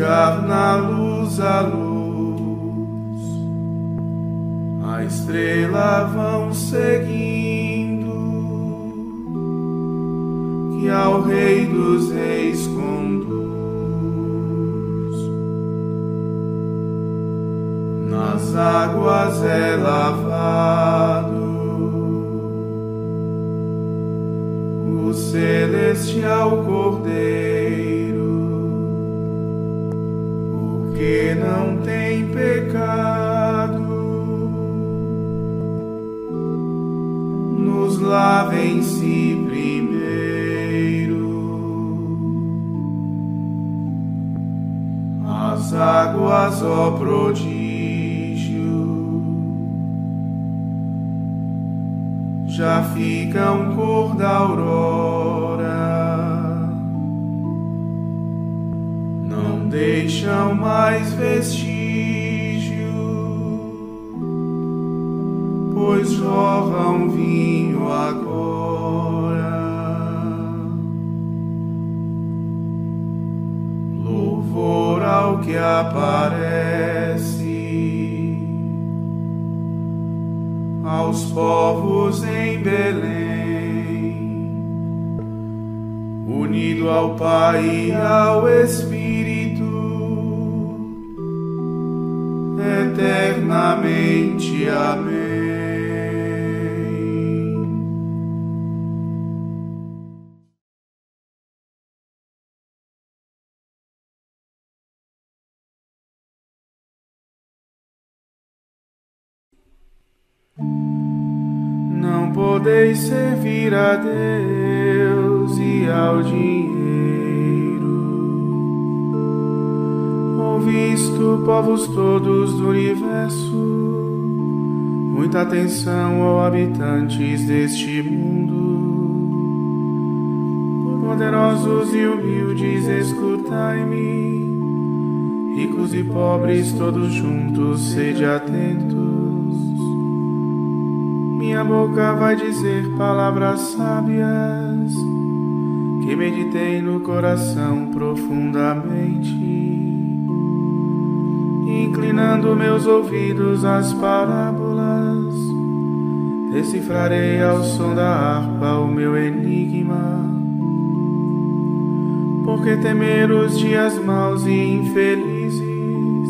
Buscar na luz a luz, a estrela vão seguindo, que ao Rei dos Reis conduz. Nas águas é lavado. O celestial Cordeiro que não tem pecado, nos lava em si primeiro. As águas, ó prodígio, já ficam cor da aurora. Deixam mais vestígio, pois jorram vinho agora. Louvor ao que aparece aos povos em Belém, unido ao Pai e ao Espírito eternamente. Amém. Não podeis servir a Deus e ao dinheiro povos todos do universo. Muita atenção, ó habitantes deste mundo. Poderosos e humildes, escutai-me. Ricos e pobres, todos juntos, sede atentos. Minha boca vai dizer palavras sábias que meditei no coração profundamente inclinando meus ouvidos às parábolas, decifrarei ao som da harpa o meu enigma. Porque temer os dias maus e infelizes,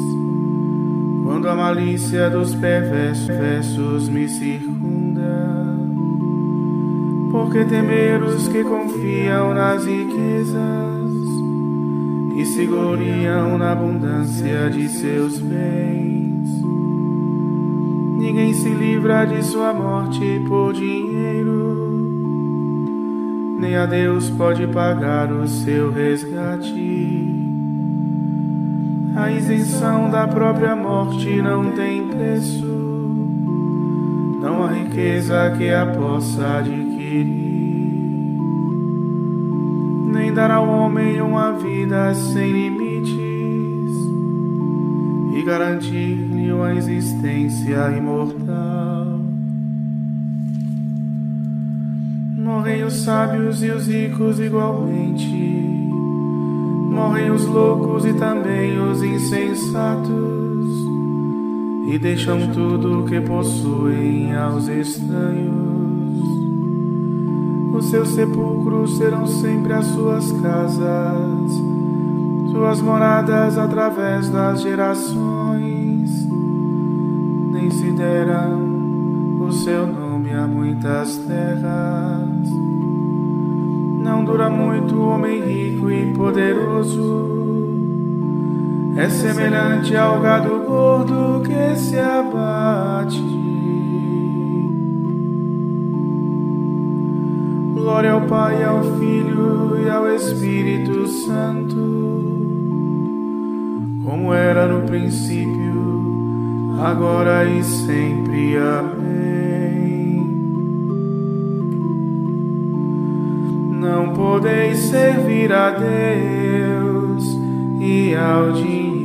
quando a malícia dos perversos me circunda? Porque temer os que confiam nas riquezas? E se gloriam na abundância de seus bens. Ninguém se livra de sua morte por dinheiro, nem a Deus pode pagar o seu resgate. A isenção da própria morte não tem preço, não há riqueza que a possa adquirir dar ao homem uma vida sem limites e garantir-lhe uma existência imortal. Morrem os sábios e os ricos igualmente, Morrem os loucos e também os insensatos, e deixam tudo o que possuem aos estranhos. Os seus sepulcros serão sempre as suas casas, suas moradas através das gerações. Nem se deram o seu nome a muitas terras não dura muito o homem rico e poderoso. É semelhante ao gado gordo que se abate. Glória ao Pai, ao Filho e ao Espírito Santo, como era no princípio, agora e sempre. Amém. Não podeis servir a Deus e ao dinheiro.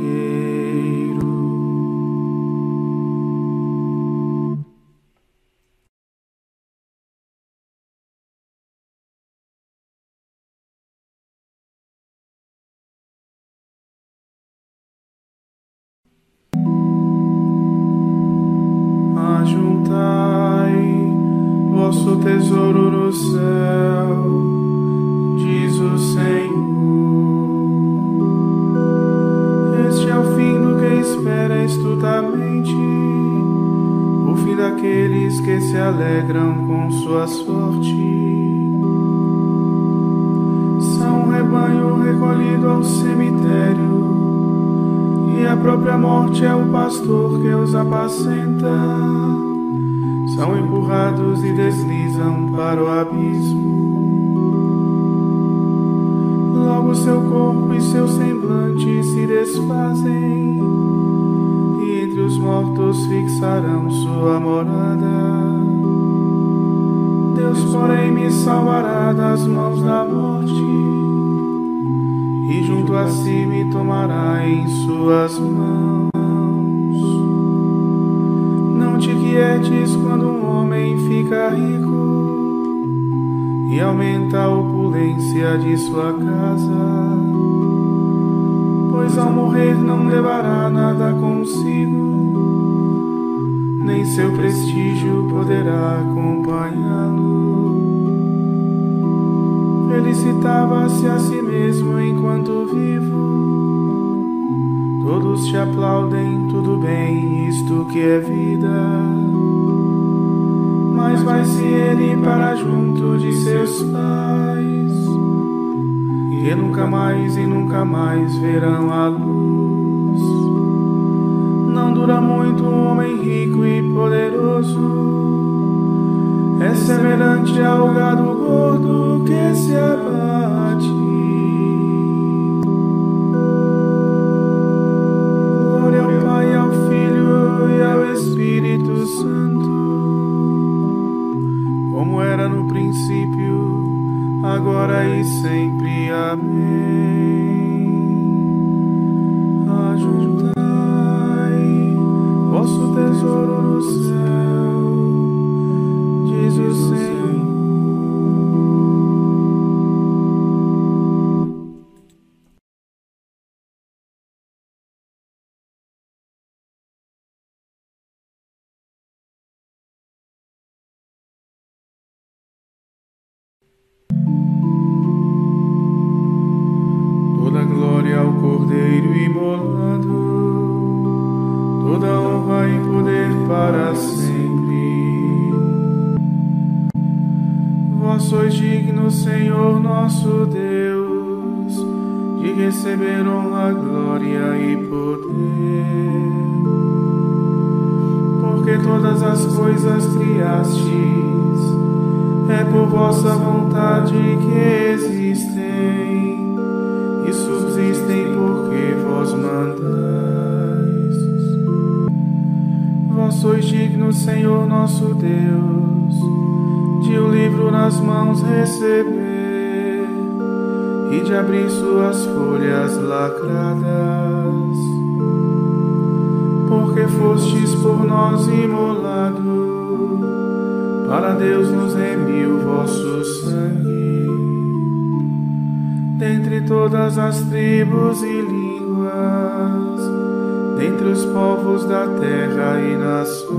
Alegram com sua sorte. São um rebanho recolhido ao cemitério, e a própria morte é o pastor que os apacenta. São empurrados e deslizam para o abismo logo seu corpo e seu semblante se desfazem, e entre os mortos fixarão sua morada. Deus, porém, me salvará das mãos da morte, e junto a si me tomará em suas mãos. Não te quietes quando um homem fica rico e aumenta a opulência de sua casa, pois ao morrer não levará nada consigo, nem seu prestígio poderá acompanhá-lo. Felicitava-se a si mesmo enquanto vivo. Todos te aplaudem, tudo bem, isto que é vida mas vai-se ele para junto de seus pais, e nunca mais e nunca mais verão a luz. Não dura muito um homem rico e poderoso, é semelhante ao gado gordo que se abate. Glória ao Pai, ao Filho e ao Espírito Santo como era no princípio, agora e sempre. Amém. Coisas criastes, é por vossa vontade que existem e subsistem porque vós mandais. Vós sois digno, Senhor nosso Deus, de o um livro nas mãos receber e de abrir suas folhas lacradas. Porque fostes por nós imolado, para Deus nos remiu vosso sangue dentre todas as tribos e línguas, dentre os povos da terra e nações.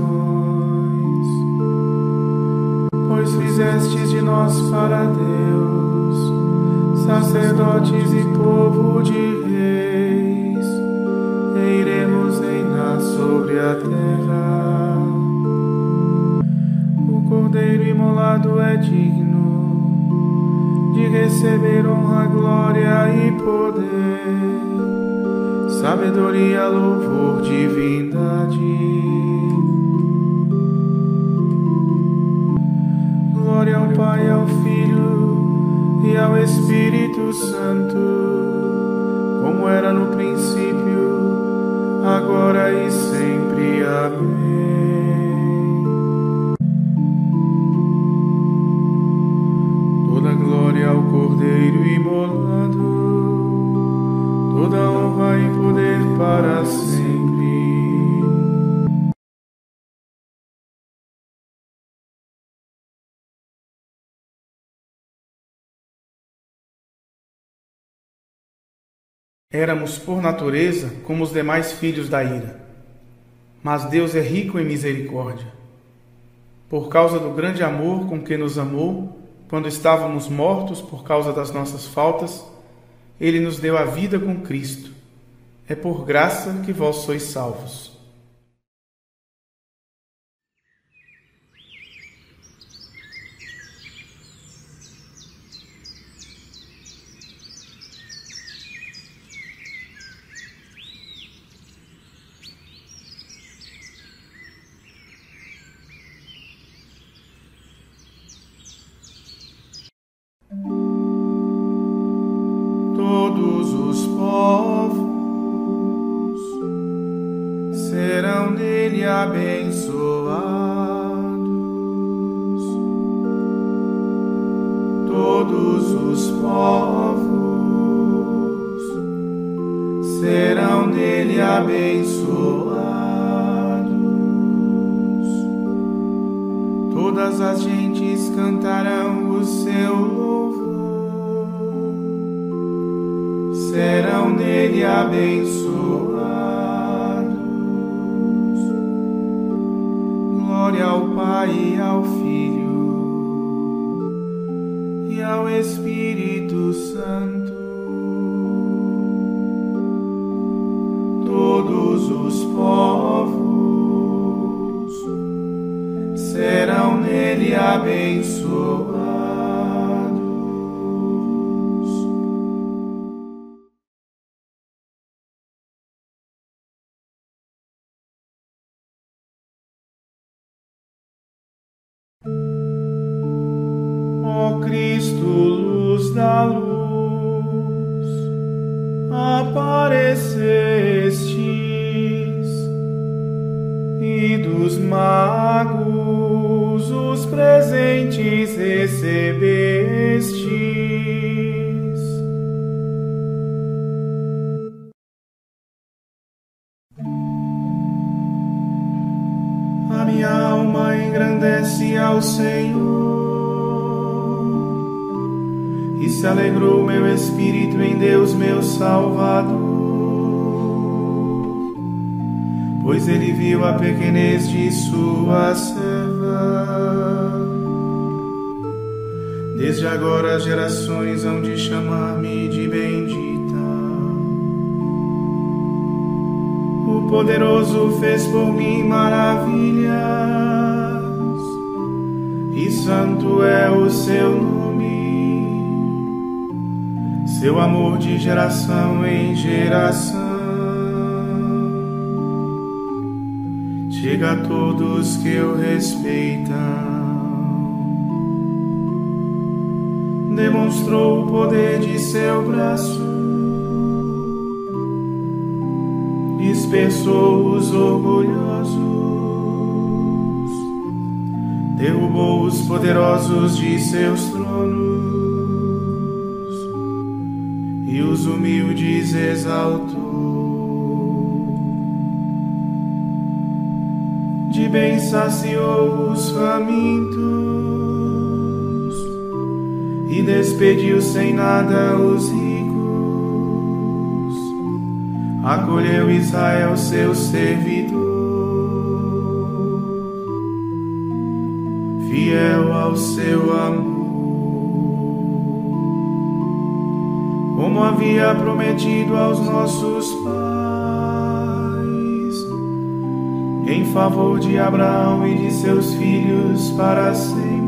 Pois fizestes de nós para Deus, sacerdotes e povo de reis, e iremos sobre a terra. O cordeiro imolado é digno de receber honra, glória e poder, sabedoria, louvor, divindade. Glória ao Pai, ao Filho e ao Espírito Santo, Éramos, por natureza, como os demais filhos da ira. Mas Deus é rico em misericórdia. Por causa do grande amor com que nos amou, quando estávamos mortos por causa das nossas faltas, ele nos deu a vida com Cristo. É por graça que vós sois salvos. Nele abençoados. Todos os povos serão nele abençoados. Todas as gentes cantarão o seu louvor serão nele abençoados. Todos os povos serão nele abençoados. A minha alma engrandece ao Senhor e se alegrou meu espírito em Deus, meu Salvador, pois ele viu a pequenez de sua serva. Desde agora as gerações hão de chamar-me de bendita. O poderoso fez por mim maravilhas, e santo é o seu nome seu amor de geração em geração. Chega a todos que o respeitam. Demonstrou o poder de seu braço, dispersou os orgulhosos, derrubou os poderosos de seus tronos. E os humildes exaltou. De bem saciou os famintos e despediu sem nada os ricos. Acolheu Israel, seu servidor, fiel ao seu amor. Como havia prometido aos nossos pais, em favor de Abraão e de seus filhos para sempre.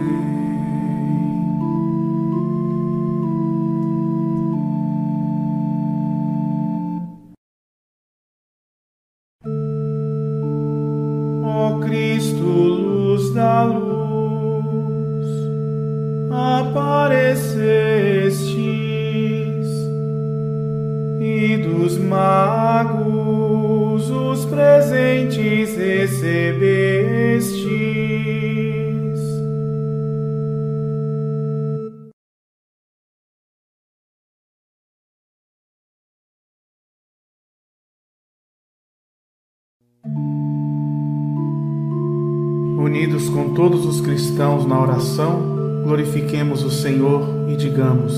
Unidos com todos os cristãos na oração, glorifiquemos o Senhor e digamos: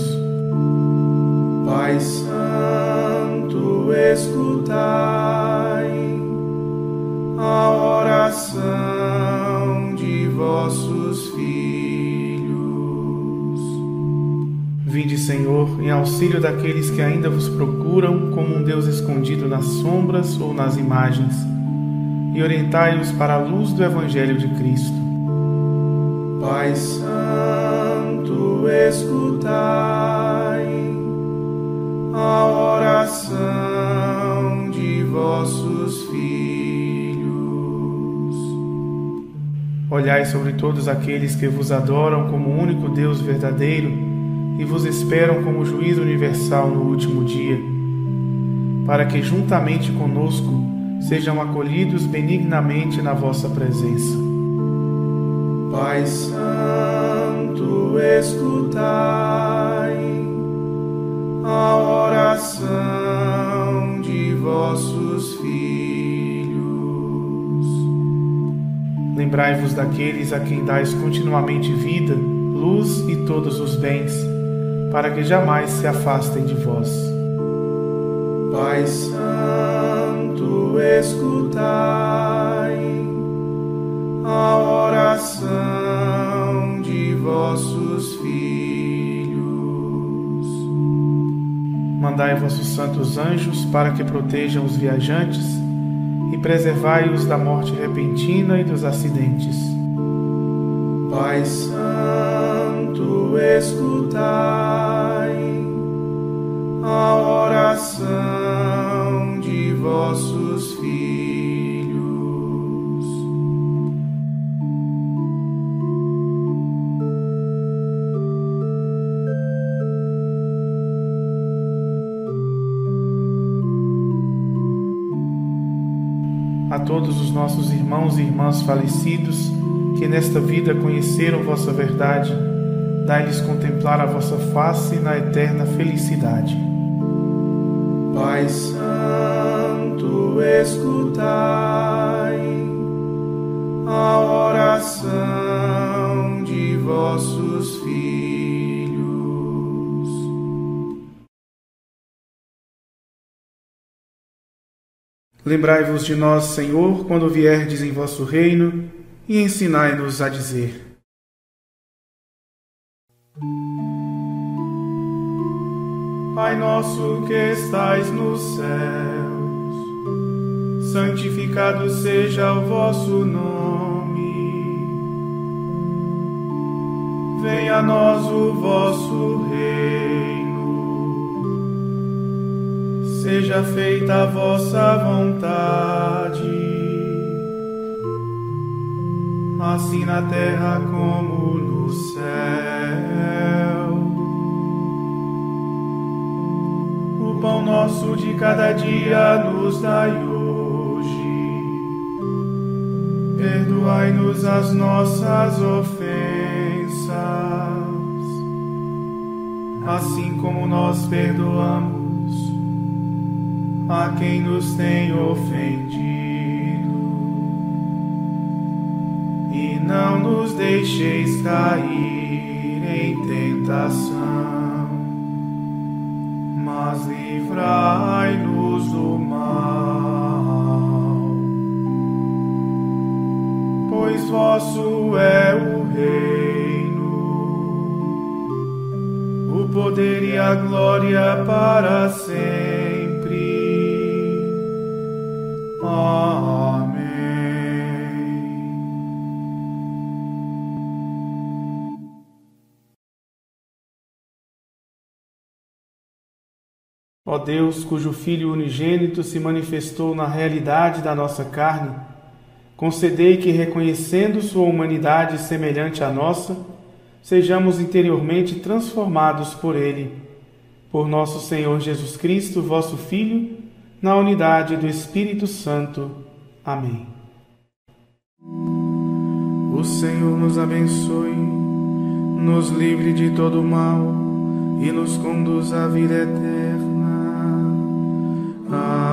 Pai Santo, escutai a oração de vossos filhos. Vinde, Senhor, em auxílio daqueles que ainda vos procuram como um Deus escondido nas sombras ou nas imagens e orientai-os para a luz do Evangelho de Cristo. Pai Santo, escutai a oração de vossos filhos. Olhai sobre todos aqueles que vos adoram como único Deus verdadeiro e vos esperam como juiz universal no último dia, para que juntamente conosco sejam acolhidos benignamente na vossa presença. Pai Santo, escutai a oração de vossos filhos. Lembrai-vos daqueles a quem dais continuamente vida, luz e todos os bens, para que jamais se afastem de vós. Pai Santo, escutai a oração de vossos filhos. Mandai vossos santos anjos para que protejam os viajantes preservai-os da morte repentina e dos acidentes. Pai Santo, escutai a oração de vossos nossos irmãos e irmãs falecidos que nesta vida conheceram vossa verdade, dai-lhes contemplar a vossa face na eterna felicidade. Pai Santo, escutai a oração de vossos filhos Lembrai-vos de nós, Senhor, quando vierdes em vosso reino, e ensinai-nos a dizer: Pai nosso que estais nos céus, santificado seja o vosso nome. Venha a nós o vosso reino seja feita a vossa vontade, assim na terra como no céu. nosso de cada dia nos dai hoje. Perdoai-nos as nossas ofensas, assim como nós perdoamos a quem nos tem ofendido. E não nos deixeis cair em tentação mas livrai-nos do mal. Pois vosso é o reino, o poder e a glória para sempre. Ó Deus, cujo Filho unigênito se manifestou na realidade da nossa carne, concedei que, reconhecendo Sua humanidade semelhante à nossa, sejamos interiormente transformados por Ele. Por nosso Senhor Jesus Cristo, vosso Filho, na unidade do Espírito Santo. Amém. O Senhor nos abençoe, nos livre de todo mal e nos conduz à vida eterna. Ah.